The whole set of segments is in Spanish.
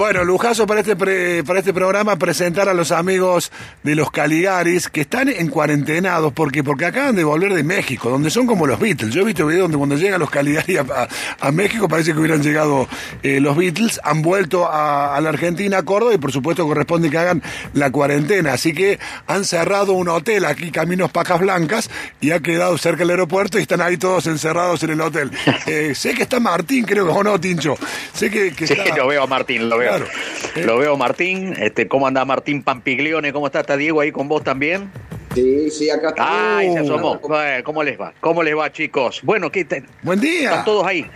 Bueno, lujazo para este pre- para este programa presentar a los amigos de los Caligaris que están en cuarentenados porque porque acaban de volver de México, donde son como los Beatles. Yo he visto videos donde cuando llegan los Caligaris a, México parece que hubieran llegado eh, los Beatles, han vuelto a, a la Argentina, a Córdoba y por supuesto corresponde que hagan la cuarentena. Así que han cerrado un hotel aquí, Caminos Pacas Blancas, y ha quedado cerca del aeropuerto y están ahí todos encerrados en el hotel. Eh, sé que está Martín, creo que o no, Tincho. Sé que, que Sí, está... lo veo a Martín, lo veo. Claro. Eh. Lo veo Martín. Este, ¿Cómo anda Martín Pampiglione? ¿Cómo está? ¿Está Diego ahí con vos también? Sí, sí, acá está. Ay, se asomó. ¿Cómo les va? ¿Cómo les va, chicos? Bueno, ¿qué te- Buen día. están todos ahí?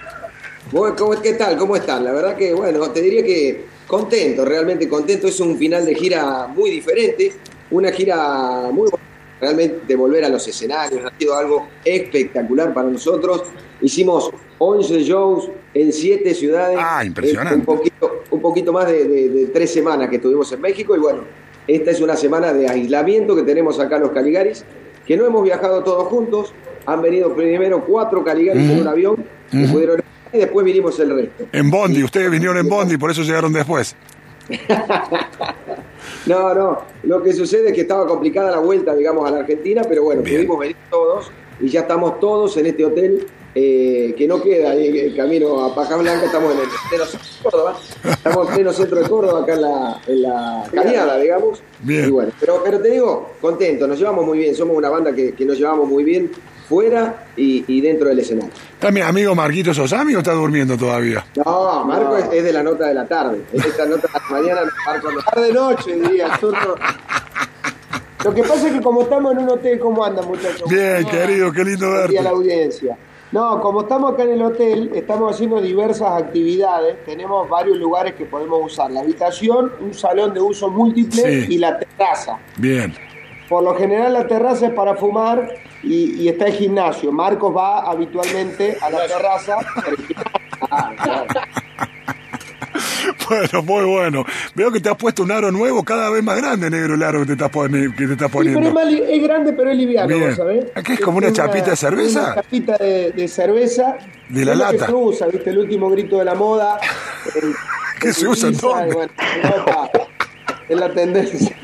Bueno, ¿cómo- ¿Qué tal? ¿Cómo están? La verdad que, bueno, te diría que contento, realmente contento. Es un final de gira muy diferente, una gira muy buena. Realmente volver a los escenarios ha sido algo espectacular para nosotros. Hicimos 11 shows en 7 ciudades. Ah, impresionante. Eh, Un poquito, un poquito más de, de- de tres semanas que estuvimos en México y bueno, esta es una semana de aislamiento que tenemos acá en los Caligaris, que no hemos viajado todos juntos. Han venido primero cuatro Caligaris en un avión pudieron y después vinimos el resto. En Bondi, ustedes vinieron en Bondi, por eso llegaron después. No, no, lo que sucede es que estaba complicada la vuelta, digamos, a la Argentina, pero bueno, Bien. pudimos venir todos y ya estamos todos en este hotel eh, que no queda ahí en el camino a Paja Blanca, estamos en el pleno centro de Córdoba, estamos en pleno centro de Córdoba, acá en la, en la cañada, digamos. Bien. Y bueno, pero, pero te digo, contento, nos llevamos muy bien, somos una banda que, que nos llevamos muy bien fuera y, y dentro del escenario. ¿Está mi amigo Marquito Sosami o está durmiendo todavía? No, Marco Es, es de la nota de la tarde. Es esta nota de la mañana, Marco no. tarde noche diría lo que pasa es que como estamos en un hotel cómo anda muchachos Bien, querido, qué lindo Buen día a la verte. audiencia no como estamos acá en el hotel estamos haciendo diversas actividades tenemos varios lugares que podemos usar la habitación un salón de uso múltiple Sí. y la terraza Bien. por lo general la terraza es para fumar y, y está el gimnasio Marcos va habitualmente a la terraza Ah, claro. Bueno, muy bueno. Veo que te has puesto un aro nuevo, cada vez más grande, negro, el aro que te estás, poni- que te estás Sí, pero poniendo. es, más li- es grande, pero es liviano, Bien. ¿vos ¿sabés? ¿Qué es como una chapita de cerveza? Una chapita de, de cerveza. De la Es lo que lata. se usa, ¿viste? El último grito de la moda. el- ¿Qué se usa utiliza, entonces? bueno, es la tendencia.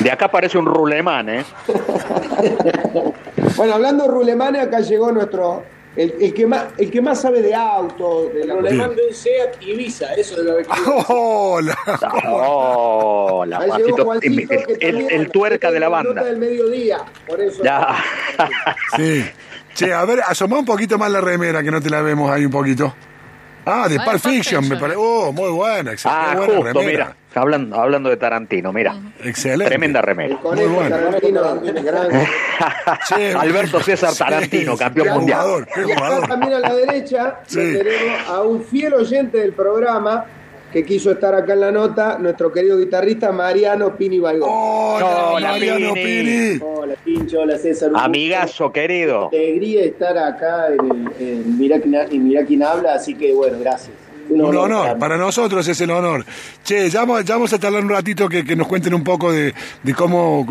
De acá parece un rulemán, ¿eh? Bueno, hablando de rulemanes, acá llegó nuestro... El, el que más, el que más sabe de autos, de la Bien. de un SEAT Ibiza, eso es lo que Hola. Hola, Juancito. Juancito, El, que el- tuerca de la banda. del mediodía, por eso. Ya. Sí. Che, a ver, asomá un poquito más la remera, que no te la vemos ahí un poquito. Ah, de Pulp Fiction, me parece. Oh, muy buena, excelente. Ah, buena justo, remera. mira. Hablando, hablando de Tarantino, mira. Excelente. Tremenda remera. conejo bueno. Tarantino, gran- Che, Alberto César sí, Tarantino, campeón qué mundial. Jugador, qué Y acá jugador. también a la derecha Sí. tenemos a un fiel oyente del programa que quiso estar acá en la nota, nuestro querido guitarrista Mariano Pini Baigón. Hola, Hola, Mariano Pini. Pini. Hola, Hola, César. Amigazo, querido. Alegría estar acá en, el, en Mirá quién en Mirá quién habla, así que bueno, gracias. Un honor, para nosotros es el honor. Che, ya vamos, ya vamos a charlar un ratito que, que nos cuenten un poco de, de cómo,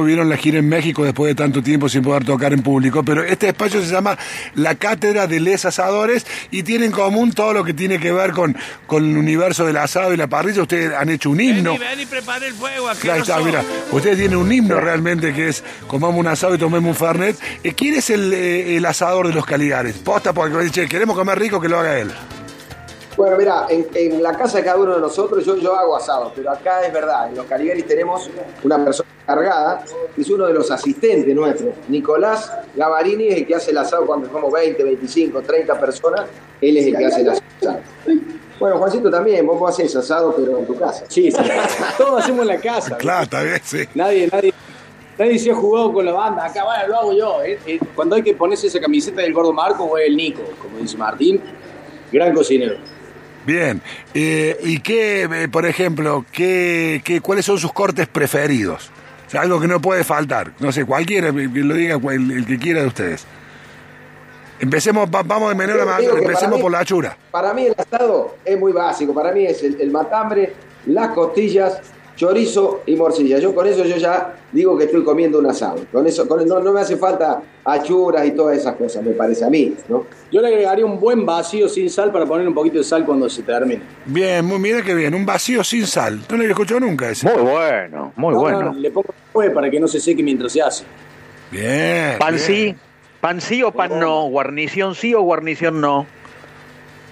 vivieron la gira en México después de tanto tiempo sin poder tocar en público. Pero este espacio se llama La Cátedra de Les Asadores y tiene en común todo lo que tiene que ver con, con el universo del asado y la parrilla. Ustedes han hecho un himno. Ven y prepare el fuego. Ahí está, mira, ustedes tienen un himno realmente que es comamos un asado y tomemos un fernet. Eh, ¿Quién es el, eh, el asador de los Caligares? Posta, porque queremos comer rico, que lo haga él. Bueno, mira, en, en la casa de cada uno de nosotros yo, yo hago asado, pero acá es verdad, en los Caligaris tenemos una persona cargada, que es uno de los asistentes nuestros. Nicolás Gavarini es el que hace el asado cuando somos 20, 25, 30 personas, él es el que hace el asado. Bueno, Juancito también, vos haces asado, pero en tu casa. Sí, sí. Todos hacemos en la casa. Claro, está bien, sí. Nadie, nadie, nadie se ha jugado con la banda. Acá, bueno, lo hago yo. eh. Eh, Cuando hay que ponerse esa camiseta del gordo Marco o el Nico, como dice Martín, gran cocinero. Bien. Eh, ¿Y qué, eh, por ejemplo, qué, qué, cuáles son sus cortes preferidos? O sea, algo que no puede faltar. No sé, cualquiera, que lo diga el, el que quiera de ustedes. Empecemos, va- vamos de menor a Yo mayor, empecemos mí- por la chura. Para mí el asado es muy básico. Para mí es el, el matambre, las costillas, chorizo y morcilla. Yo con eso yo ya digo que estoy comiendo un asado. Con eso, con, no, no me hace falta achuras y todas esas cosas, me parece a mí, ¿no? Yo le agregaría un buen vacío sin sal para poner un poquito de sal cuando se termine. Bien, muy, mira que bien, un vacío sin sal. No lo había escuchado nunca ese. Muy bueno, muy No, bueno. no, le pongo después para que no se seque mientras se hace. Bien. ¿Pan bien. sí? ¿Pan sí o pan no? ¿Guarnición sí o guarnición no?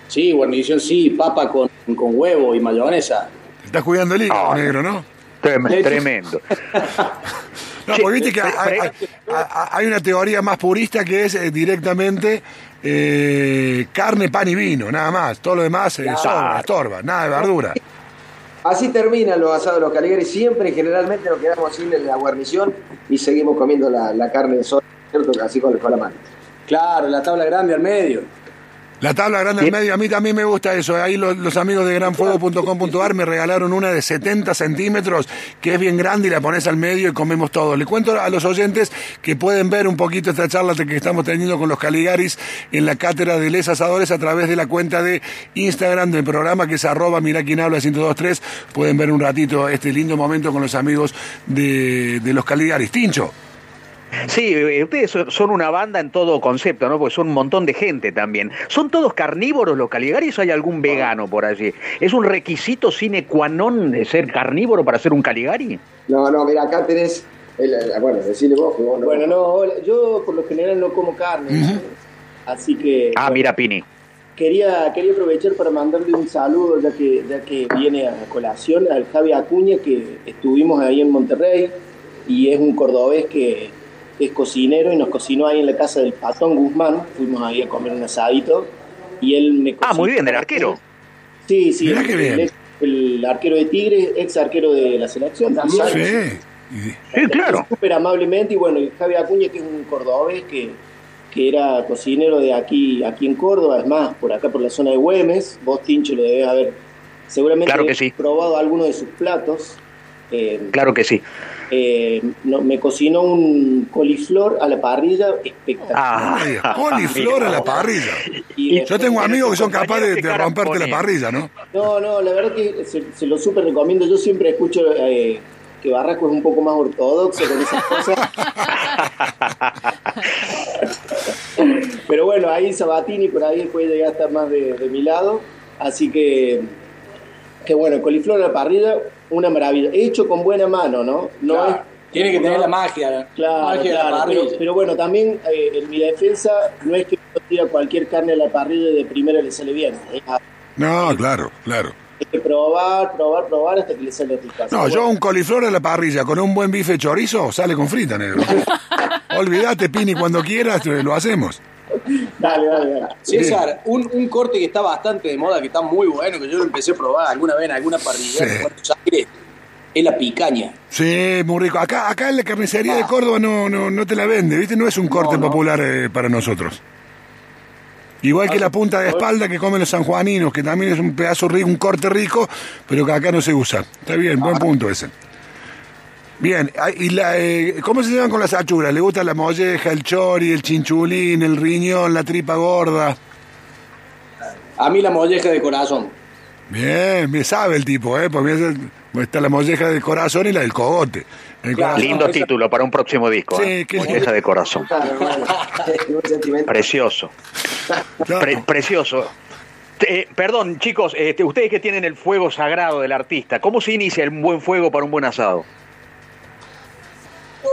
Sí, guarnición sí, papa con, con huevo y mayonesa. Te Estás cuidando el hígado, negro, ¿no? Hecho- Tremendo. No, porque viste que hay, una teoría más purista que es eh, directamente eh, carne, pan y vino, nada más. Todo lo demás eh, sobra, estorba, nada de verdura. Así terminan los asados de los Caligari. Siempre, generalmente, nos quedamos sin la guarnición y seguimos comiendo la, la carne de soya, ¿cierto? Así con, con la mano. Claro, la tabla grande al medio. La tabla grande al medio, a mí también me gusta eso. Ahí los, los amigos de granfuego.com.ar me regalaron una de 70 centímetros, que es bien grande y la pones al medio y comemos todo. Le cuento a los oyentes que pueden ver un poquito esta charla que estamos teniendo con los Caligaris en la cátedra de Les Asadores a través de la cuenta de Instagram del programa que es arroba mira quien habla 1023. Pueden ver un ratito este lindo momento con los amigos de, de los Caligaris. Tincho. Sí, eh, ustedes son- una banda en todo concepto, ¿no? Porque son un montón de gente también. ¿Son todos carnívoros los Caligaris o hay algún vegano por allí? ¿Es un requisito sine qua non de ser carnívoro para ser un Caligari? No, no, mira, acá tenés. el- el- bueno, decirle vos que vos no. Bueno, no, hola, yo por lo general no como carne, así que Ah, mira, Pini. quería, quería aprovechar para mandarle un saludo ya que, ya que viene a colación al Javi Acuña que estuvimos ahí en Monterrey y es un cordobés que es cocinero y nos cocinó ahí en la casa del Patón Guzmán, fuimos ahí a comer un asadito y él me Ah, muy cocinó- bien, del arquero. Sí, sí, Mirá el, qué bien. el el arquero de Tigres, ex arquero de la selección también. Sí. Y- Sí, claro. Súper amablemente y bueno, y Javi Acuña que es un cordobés que, que era cocinero de aquí, aquí en Córdoba, es más, por acá por la zona de Güemes, vos Tincho lo debes haber seguramente Claro que sí. probado alguno de sus platos. Eh, Claro que sí. eh, no, me cocinó un coliflor a la parrilla espectacular. Ah, Coliflor a la parrilla. Y Yo tengo amigos que son capaces de, que de romperte la parrilla, ¿no? No, no, la verdad que se, se lo súper recomiendo. Yo siempre escucho eh, que Barraco es un poco más ortodoxo con esas cosas. Pero bueno, ahí Sabatini por ahí puede llegar a estar más de, de mi lado. Así que, que bueno, coliflor a la parrilla, una maravilla. Hecho con buena mano, ¿no? No Claro. es Tiene que tener la magia. Claro, magia de la claro, parrilla. pero, pero bueno, también eh, en mi defensa no es que uno tira cualquier carne a la parrilla y de primera le sale bien. No, claro, claro. Hay que probar, probar, probar hasta que le sale rica. No, yo un coliflor a la parrilla con un buen bife chorizo sale con frita, negro. Olvídate, Pini, cuando quieras lo hacemos. Dale, dale, dale. César, un, un corte que está bastante de moda, que está muy bueno, que yo lo empecé a probar alguna vez en alguna parrilla Sí. en Puerto Aires, es la picaña. Sí, muy rico. Acá, acá en la carnicería de Córdoba no, no, no te la vende, ¿viste? No es un corte popular eh, para nosotros. Igual que la punta de espalda que comen los sanjuaninos, que también es un pedazo rico, un corte rico, pero que acá no se usa. Está bien, buen punto ese. Bien, ¿y la, eh, cómo se llevan con las achuras? ¿Le gusta la molleja, el chori, el chinchulín, el riñón, la tripa gorda? A mí la molleja de corazón. Bien, me sabe el tipo, ¿eh? Porque me- está la molleja del corazón y la del cogote. El Claro. corazón- Lindo esa- título para un próximo disco. Sí, ¿eh? qué Molleja de corazón. Precioso. Claro. Pre- precioso. Eh, perdón, chicos, este, ustedes que tienen el fuego sagrado del artista, ¿cómo se inicia un buen fuego para un buen asado?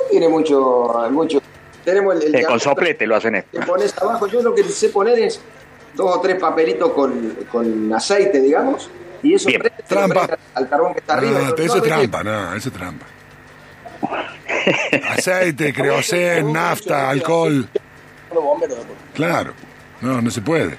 No tiene mucho, mucho. Tenemos el, el Eh, con soplete lo hacen esto. que pones abajo. Yo lo que sé poner es dos o tres papelitos con, con aceite, digamos, y eso Bien. prende, Trampa. prende al carbón que está arriba. No, No, eso no es trampa, no, eso es trampa. Aceite, creocén, nafta, alcohol. Los bomberos después. Claro, no, no se puede.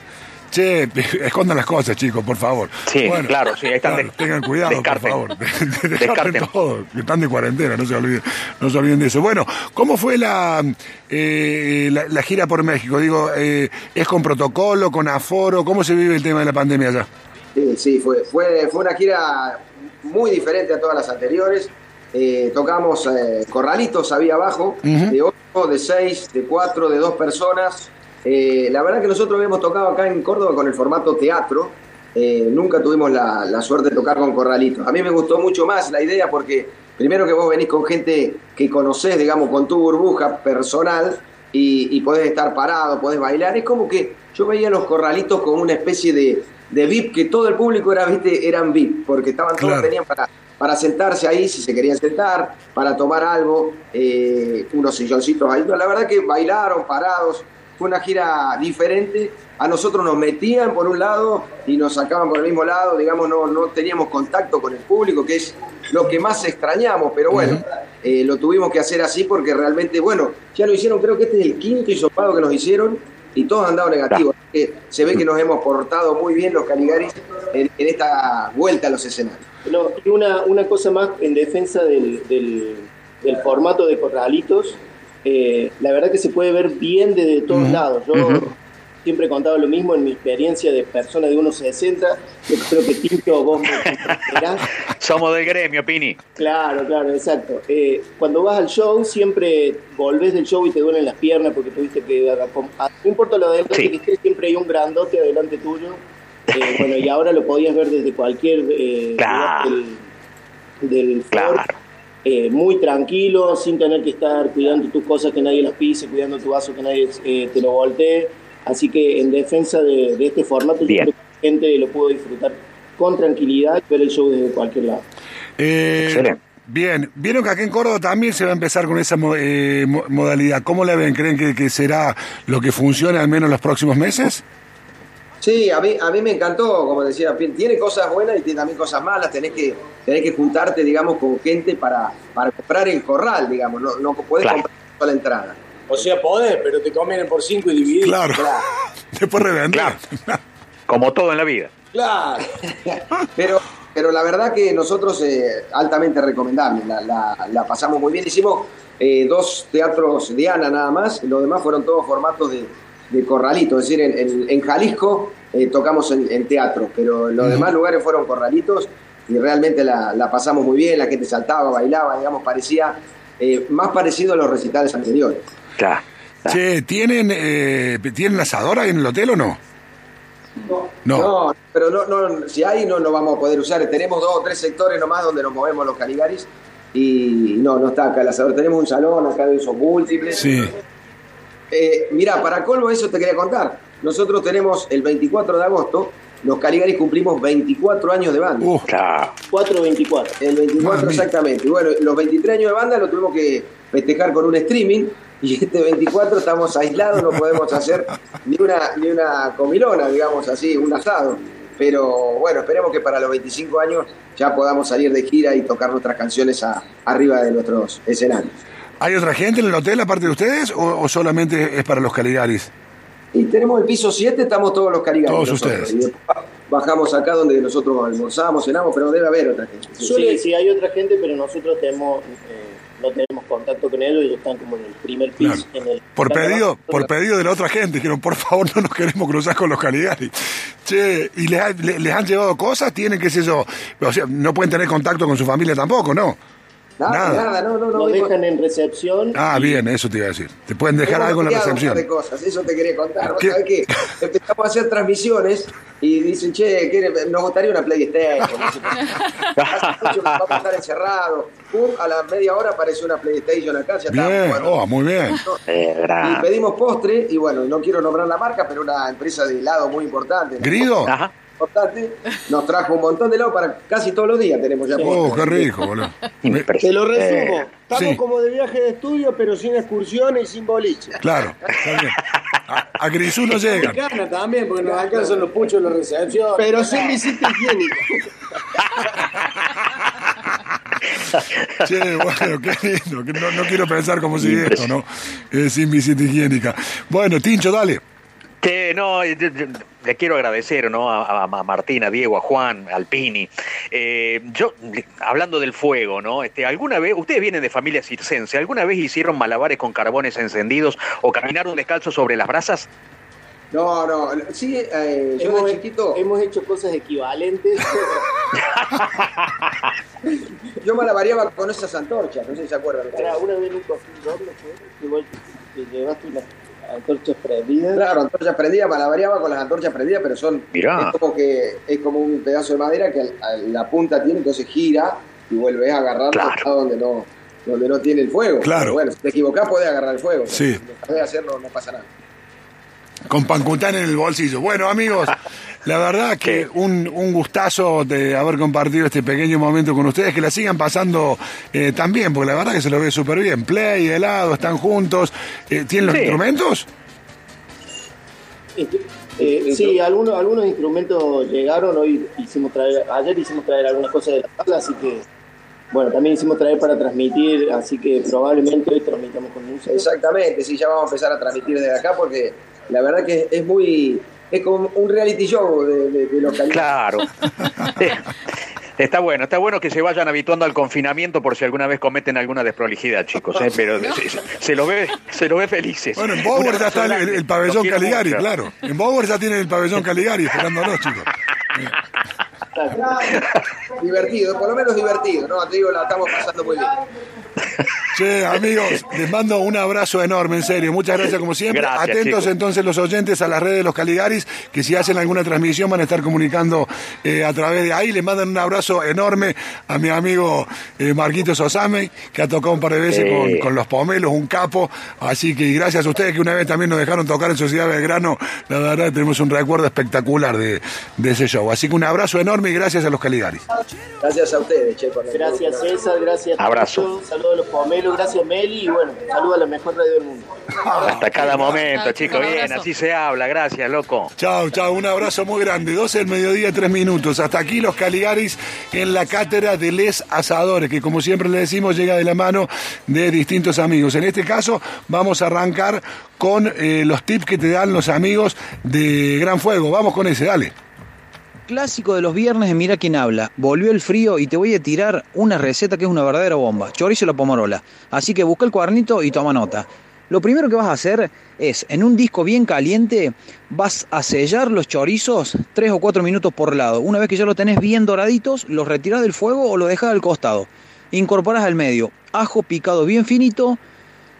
Che, escondan las cosas, chicos, por favor. Sí, claro, sí, ahí están claro, de- tengan cuidado, descarten. por favor. Descarten, Descarten. todo, que están de cuarentena, no se olviden, no se olviden de eso. Bueno, ¿cómo fue la, eh, la, la gira por México? Digo, eh, ¿es con protocolo, con aforo? ¿Cómo se vive el tema de la pandemia allá? Sí, sí, fue, fue, fue una gira muy diferente a todas las anteriores. Eh, tocamos eh, corralitos, había abajo, de 8, de 6, de 4, de 2 personas. Eh, la verdad que nosotros habíamos tocado acá en Córdoba con el formato teatro. Eh, nunca tuvimos la, la suerte de tocar con corralitos. A mí me gustó mucho más la idea porque primero que vos venís con gente que conocés, digamos, con tu burbuja personal y, y podés estar parado, podés bailar. Es como que yo veía los corralitos como una especie de, de VIP, que todo el público era, viste, eran VIP, porque estaban todos Claro. tenían para, para sentarse ahí si se querían sentar, para tomar algo, eh, unos silloncitos ahí. No, la verdad que bailaron parados, fue una gira diferente. A nosotros nos metían por un lado y nos sacaban por el mismo lado, digamos, no, no teníamos contacto con el público, que es lo que más extrañamos, pero bueno, eh, lo tuvimos que hacer así porque realmente, bueno, ya lo hicieron, creo que este es el quinto hisopado que nos hicieron y todos han dado negativos. Así que se ve que nos hemos portado muy bien los Caligaris en, en esta vuelta a los escenarios. No, y una, una cosa más en defensa del, del, del formato de corralitos. Eh, la verdad que se puede ver bien desde todos lados. Yo siempre he contado lo mismo en mi experiencia de persona de 1,60. Yo creo que Tinto, vos me. Somos del gremio, Pini. Claro, claro, exacto. Eh, cuando vas al show, siempre volvés del show y te duelen las piernas porque tuviste que. a- No importa lo adelante Sí. que estés, siempre hay un grandote adelante tuyo. Eh, bueno, y ahora lo podías ver desde cualquier Claro. lugar del, del Claro. Eh, muy tranquilo, sin tener que estar cuidando tus cosas que nadie las pise, cuidando tu vaso que nadie eh, te lo voltee. Así que en defensa de, de este formato, yo creo que la gente lo pudo disfrutar con tranquilidad y ver el show desde cualquier lado. Eh, Excelente. bien, vieron que acá en Córdoba también se va a empezar con esa mo- eh, mo- modalidad. ¿Cómo la ven? ¿Creen que, que será lo que funcione al menos los próximos meses? Sí, a mí, a mí me encantó, como decía, tiene cosas buenas y tiene también cosas malas, tenés que, tenés que juntarte, digamos, con gente para, para comprar el corral, digamos, no, no podés Claro. comprar toda la entrada. O sea, podés, pero te conviene por cinco y dividir. Claro. Claro. Después revender. Como todo en la vida. Claro. Pero, pero la verdad que nosotros eh, altamente recomendable, la, la- la pasamos muy bien. Hicimos eh, dos teatros de Ana nada más, los demás fueron todos formatos de, de corralito, es decir, en, en- en Jalisco eh, tocamos en, en teatro, pero los demás lugares fueron corralitos y realmente la, la pasamos muy bien, la gente saltaba, bailaba, digamos, parecía eh, más parecido a los recitales anteriores. Claro. Che, ¿tienen, eh, ¿tienen asador ahí en el hotel o no? No. No, pero no, no, si hay no lo vamos a poder usar. Tenemos dos o tres sectores nomás donde nos movemos los Caligaris y no, no está acá el asador. Tenemos un salón acá de usos múltiples. Sí. Eh, mira, para colmo eso te quería contar. Nosotros tenemos el 24 de agosto, los Caligaris cumplimos 24 años de banda. Uh, Claro. 424. El 24 Madre mía. exactamente. Y bueno, los 23 años de banda lo tuvimos que festejar con un streaming y este 24 estamos aislados, no podemos hacer ni una, ni una comilona, digamos así, un asado. Pero bueno, esperemos que para los 25 años ya podamos salir de gira y tocar nuestras canciones a- arriba de nuestros escenarios. ¿Hay otra gente en el hotel aparte de ustedes o, o solamente es para los Caligaris? Y tenemos el piso 7, estamos todos los carigaris. Todos nosotros. ustedes. Y bajamos acá donde nosotros almorzamos, cenamos, pero debe haber otra gente. Sí, sí, hay otra gente, pero nosotros tenemos, eh, no tenemos contacto con ellos, ellos están como en el primer piso. Claro. En el, Por pedido, abajo. por pedido de la otra gente, dijeron, por favor, no nos queremos cruzar con los Caligaris. Che, ¿y les, ha- les han llevado cosas? ¿Tienen, qué sé yo? O sea, no pueden tener contacto con su familia tampoco, ¿no? Nada, Nada. nada, no, no, no. Nos dejan en recepción. Ah, y- bien, eso te iba a decir. Te pueden dejar algo en la cambiado un par recepción. de cosas, eso te quería contar. ¿Vos ¿Qué? sabés qué? Empezamos a hacer transmisiones y dicen, che, ¿quiere- nos gustaría una PlayStation. Hace mucho que vamos a estar encerrados. Pum, a la media hora apareció una PlayStation acá, ya Bien, jugando. oh, muy bien. Eh, Y pedimos postre, y bueno, no quiero nombrar la marca, pero una empresa de helado muy importante. ¿no? ¿Grido? Ajá. Nos trajo un montón de helado para casi todos los días tenemos ya Oh, qué rico, boludo. Te lo resumo. Eh, Estamos sí. como de viaje de estudio, pero sin excursiones y sin boliche. Claro, está bien. A, a Grisú no llegan. Mexicana también, porque nos alcanzan los puchos de la recepción. Pero sin visita higiénica. Che, bueno, qué lindo. no quiero pensar cómo sigue esto, ¿no? Eh, sin visita higiénica. Bueno, Tincho, dale. Que no, le quiero agradecer ¿no? a, a- a Martín, a Diego, a Juan, al Pini. Eh, yo, hablando del fuego, ¿no? Este, ¿Alguna vez, ustedes vienen de familia circense, ¿alguna vez hicieron malabares con carbones encendidos o caminaron descalzos sobre las brasas? No, no, sí, eh, yo hemos, de chiquito, hemos hecho cosas equivalentes. yo malabareaba con esas antorchas, no sé si se acuerdan. Para una vez en un cofín doble que te llevaste unas antorchas prendidas. Claro, antorchas prendidas, malabareaba con las antorchas prendidas, pero son Mirá. es como que es como un pedazo de madera que la punta tiene, entonces gira y vuelves a agarrar Claro. hasta donde no donde no tiene el fuego. Claro. Pero bueno, si te equivocás podés agarrar el fuego. Sí. Si de hacerlo no pasa nada. Con Pancután en el bolsillo. Bueno, amigos, la verdad que un, un gustazo de haber compartido este pequeño momento con ustedes, que la sigan pasando eh, también, porque la verdad que se lo ve súper bien. Play, helado, están juntos. Eh, ¿Tienen los Sí. instrumentos? Eh, sí, algunos, algunos instrumentos llegaron, hoy hicimos traer, ayer hicimos traer algunas cosas de la tabla, así que bueno, también hicimos traer para transmitir, así que probablemente hoy transmitamos con música. Exactamente, sí, ya vamos a empezar a transmitir desde acá porque la verdad que es muy es como un reality show de, de, de localidad. Claro. Está bueno, está bueno que se vayan habituando al confinamiento por si alguna vez cometen alguna desprolijidad, chicos, ¿eh? pero se, se- se lo ve, se lo ve felices. Bueno, en Bower ya está el, pabellón Los Caligari, mucho. claro. En Bower ya tienen el pabellón Caligari esperándonos, chicos. Divertido, por lo menos divertido, ¿no? Te digo, la estamos pasando muy bien. Che, amigos, les mando un abrazo enorme, en serio. Muchas gracias como siempre. Gracias, Atentos chicos. entonces los oyentes a las redes de los Caligaris, que si hacen alguna transmisión van a estar comunicando eh, a través de ahí. Les mandan un abrazo enorme a mi amigo eh, Marquitos Osame, que ha tocado un par de veces Sí. con, con los pomelos, un capo. Así que gracias a ustedes que una vez también nos dejaron tocar en Sociedad Belgrano. La verdad tenemos un recuerdo espectacular de, de ese show. Así que un abrazo enorme y gracias a los Caligaris. Gracias a ustedes, che, por Gracias César, gracias Abrazo. Saludos a los pomelos, gracias Meli y bueno, saludos a la mejor radio del mundo. Hasta cada momento, chicos, bien, así se habla, gracias, loco. Chao, chao, un abrazo muy grande. 12 del mediodía, 3 minutos. Hasta aquí los Caligaris en la cátedra de Les Asadores, que como siempre le decimos, llega de la mano de distintos amigos. En este caso, vamos a arrancar con eh, los tips que te dan los amigos de Gran Fuego. Vamos con ese, dale. Clásico de los viernes de Mira quién habla. Volvió el frío y te voy a tirar una receta que es una verdadera bomba. Chorizo a la pomarola. Así que busca el cuadernito y toma nota. Lo primero que vas a hacer es, en un disco bien caliente, vas a sellar los chorizos 3 o 4 minutos por lado. Una vez que ya lo tenés bien doraditos, los retiras del fuego o lo dejas al costado. Incorporas al medio ajo picado bien finito,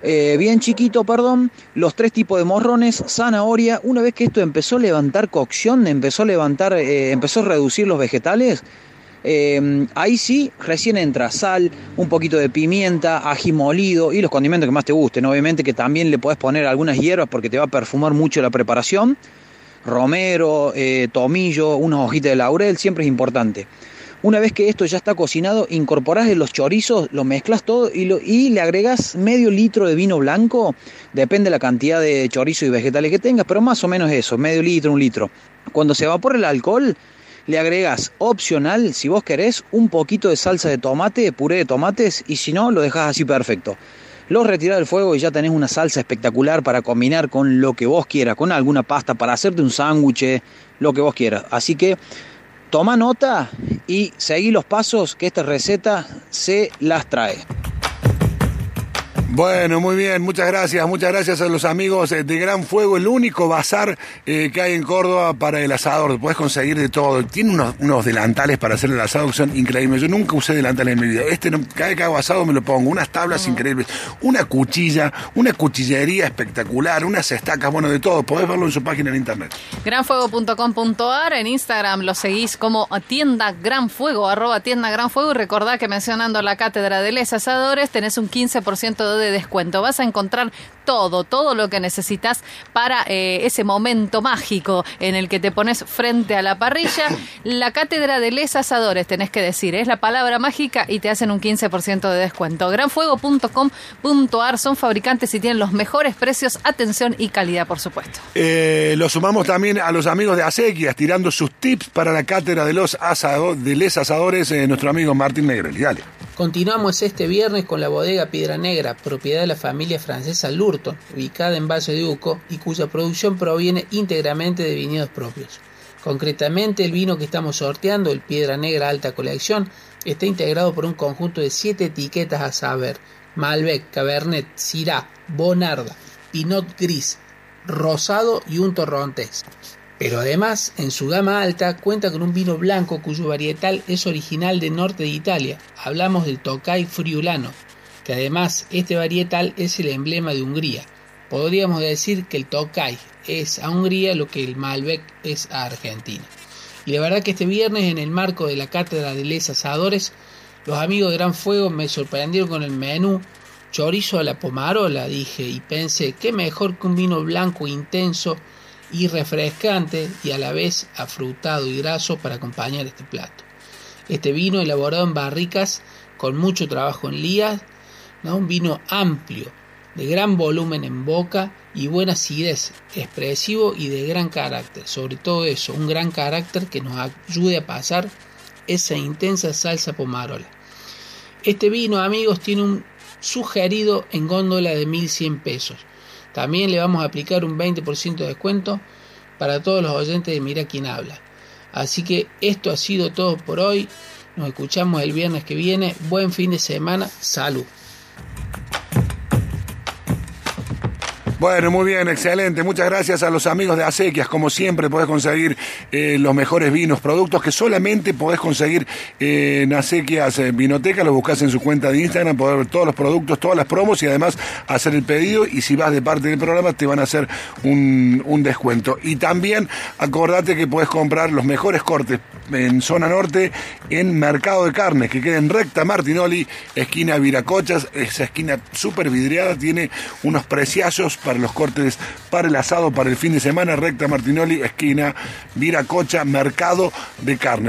eh, bien chiquito, perdón, los tres tipos de morrones, zanahoria. Una vez que esto empezó a levantar cocción, empezó a levantar, eh, empezó a reducir los vegetales, eh, ahí sí, recién entra sal, un poquito de pimienta, ají molido y los condimentos que más te gusten. Obviamente que también le puedes poner algunas hierbas porque te va a perfumar mucho la preparación. Romero, tomillo, unas hojitas de laurel, siempre es importante. Una vez que esto ya está cocinado, incorporás los chorizos, lo mezclas todo y, lo- y le agregas medio litro de vino blanco, depende de la cantidad de chorizo y vegetales que tengas, pero más o menos eso, medio litro, un litro. Cuando se evapora el alcohol, le agregas opcional, si vos querés, un poquito de salsa de tomate, puré de tomates, y si no, lo dejas así perfecto. Lo retirás del fuego y ya tenés una salsa espectacular para combinar con lo que vos quieras, con alguna pasta, para hacerte un sándwich, lo que vos quieras. Así que toma nota y seguí los pasos que esta receta se las trae. Bueno, muy bien, muchas gracias, muchas gracias a los amigos eh, de Gran Fuego, el único bazar eh, que hay en Córdoba para el asador, puedes conseguir de todo, tiene unos, unos delantales para hacer el asado que son increíbles, yo nunca usé delantales en mi vida, este no- cada vez que hago asado me lo pongo, unas tablas increíbles, una cuchilla, una cuchillería espectacular, unas estacas, bueno, de todo, podés verlo en su página en internet. Granfuego.com.ar, en Instagram lo seguís como tienda Gran Fuego, arroba tienda Gran Fuego. Y recordá que mencionando la cátedra de les asadores tenés un 15% de descuento. Vas a encontrar todo, todo lo que necesitas para eh, ese momento mágico en el que te pones frente a la parrilla. La cátedra de les asadores, tenés que decir, es la palabra mágica y te hacen un 15% de descuento. Granfuego.com.ar son fabricantes y tienen los mejores precios, atención y calidad, por supuesto. Eh, lo sumamos también a los amigos de Acequias, tirando sus tips para la cátedra de los asado, de les asadores, eh, nuestro amigo Martín Negrelli, dale. Continuamos este viernes con la bodega Piedra Negra, propiedad de la familia francesa Lurton, ubicada en Valle de Uco y cuya producción proviene íntegramente de viñedos propios. Concretamente, el vino que estamos sorteando, el Piedra Negra Alta Colección, está integrado por un conjunto de siete etiquetas a saber: Malbec, Cabernet, Syrah, Bonarda, Pinot Gris, rosado y un torrontés. Pero además, en su gama alta, cuenta con un vino blanco cuyo varietal es original del norte de Italia. Hablamos del Tokai Friulano, que además este varietal es el emblema de Hungría. Podríamos decir que el Tokai es a Hungría lo que el Malbec es a Argentina. Y la verdad que este viernes, en el marco de la cátedra de Les Asadores, los amigos de Gran Fuego me sorprendieron con el menú chorizo a la pomarola, dije, y pensé, qué mejor que un vino blanco intenso y refrescante y a la vez afrutado y graso para acompañar este plato. Este vino elaborado en barricas con mucho trabajo en lías, un vino amplio, de gran volumen en boca y buena acidez, expresivo y de gran carácter. Sobre todo eso, un gran carácter que nos ayude a pasar esa intensa salsa pomarola. Este vino, amigos, tiene un sugerido en góndola de 1100 pesos. También le vamos a aplicar un 20% de descuento para todos los oyentes de Mira quién habla. Así que esto ha sido todo por hoy. Nos escuchamos el viernes que viene. Buen fin de semana. Salud. Bueno, muy bien, excelente. Muchas gracias a los amigos de Acequias. Como siempre, podés conseguir eh, los mejores vinos, productos que solamente podés conseguir eh, en Acequias eh, Vinoteca. Los buscás en su cuenta de Instagram, poder ver todos los productos, todas las promos y además hacer el pedido. Y si vas de parte del programa, te van a hacer un, un descuento. Y también acordate que podés comprar los mejores cortes en zona norte en Mercado de Carnes, que queda en recta Martinoli, esquina Viracochas. Esa esquina súper vidriada tiene unos preciazos para los cortes, para el asado, para el fin de semana, recta Martinoli, esquina Viracocha, mercado de carnes.